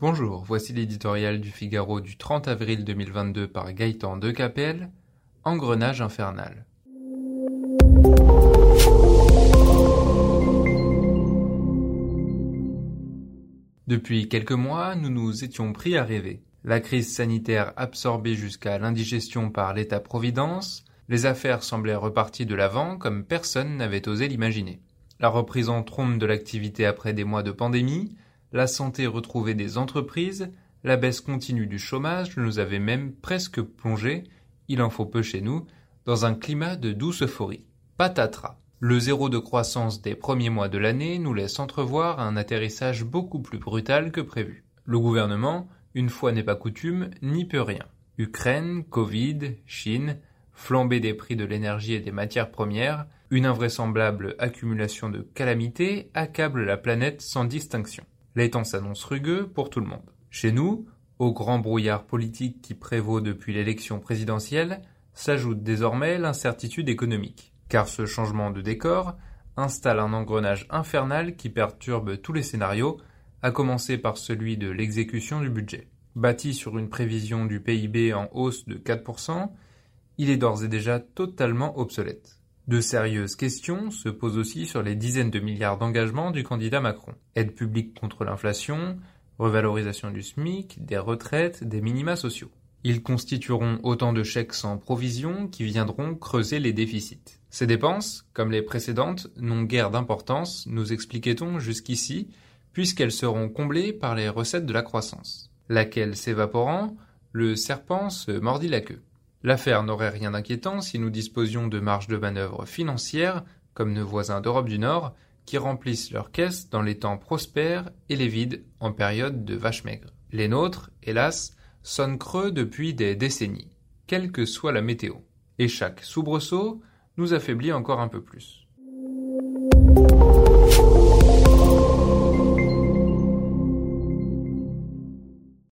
Bonjour, voici l'éditorial du Figaro du 30 avril 2022 par Gaëtan Decapelle, Engrenage infernal. Depuis quelques mois, nous nous étions pris à rêver. La crise sanitaire absorbée jusqu'à l'indigestion par l'État-providence, les affaires semblaient reparties de l'avant comme personne n'avait osé l'imaginer. La reprise en trompe de l'activité après des mois de pandémie, la santé retrouvée des entreprises, la baisse continue du chômage nous avait même presque plongé, il en faut peu chez nous, dans un climat de douce euphorie. Patatras. Le zéro de croissance des premiers mois de l'année nous laisse entrevoir un atterrissage beaucoup plus brutal que prévu. Le gouvernement, une fois n'est pas coutume, n'y peut rien. Ukraine, Covid, Chine, flambée des prix de l'énergie et des matières premières, une invraisemblable accumulation de calamités accable la planète sans distinction. Les temps s'annoncent rugueux pour tout le monde. Chez nous, au grand brouillard politique qui prévaut depuis l'élection présidentielle, s'ajoute désormais l'incertitude économique, car ce changement de décor installe un engrenage infernal qui perturbe tous les scénarios, à commencer par celui de l'exécution du budget. Bâti sur une prévision du PIB en hausse de 4%, il est d'ores et déjà totalement obsolète. De sérieuses questions se posent aussi sur les dizaines de milliards d'engagements du candidat Macron. Aide publique contre l'inflation, revalorisation du SMIC, des retraites, des minima sociaux. Ils constitueront autant de chèques sans provision qui viendront creuser les déficits. Ces dépenses, comme les précédentes, n'ont guère d'importance, nous expliquait-on jusqu'ici, puisqu'elles seront comblées par les recettes de la croissance. Laquelle s'évaporant, le serpent se mordit la queue. L'affaire n'aurait rien d'inquiétant si nous disposions de marges de manœuvre financières, comme nos voisins d'Europe du Nord, qui remplissent leurs caisses dans les temps prospères et les vides en période de vache maigre. Les nôtres, hélas, sonne creux depuis des décennies, quelle que soit la météo. Et chaque soubresaut nous affaiblit encore un peu plus.